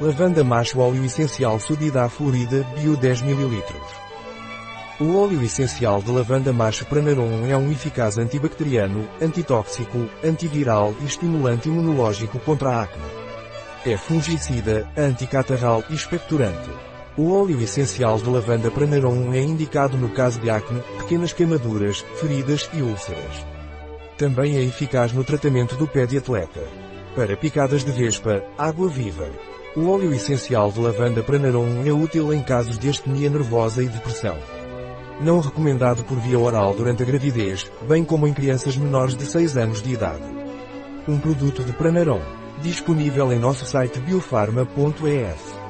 Lavanda macho óleo essencial Sudida Florida Bio 10 ml. O óleo essencial de lavanda macho Pranarum é um eficaz antibacteriano, antitóxico, antiviral e estimulante imunológico contra a acne. É fungicida, anticatarral e expectorante. O óleo essencial de lavanda Pranarum é indicado no caso de acne, pequenas queimaduras, feridas e úlceras. Também é eficaz no tratamento do pé de atleta. Para picadas de vespa, água viva. O óleo essencial de lavanda Pranarum é útil em casos de astenia nervosa e depressão. Não recomendado por via oral durante a gravidez, bem como em crianças menores de 6 anos de idade. Um produto de Pranarum. Disponível em nosso site biofarma.es.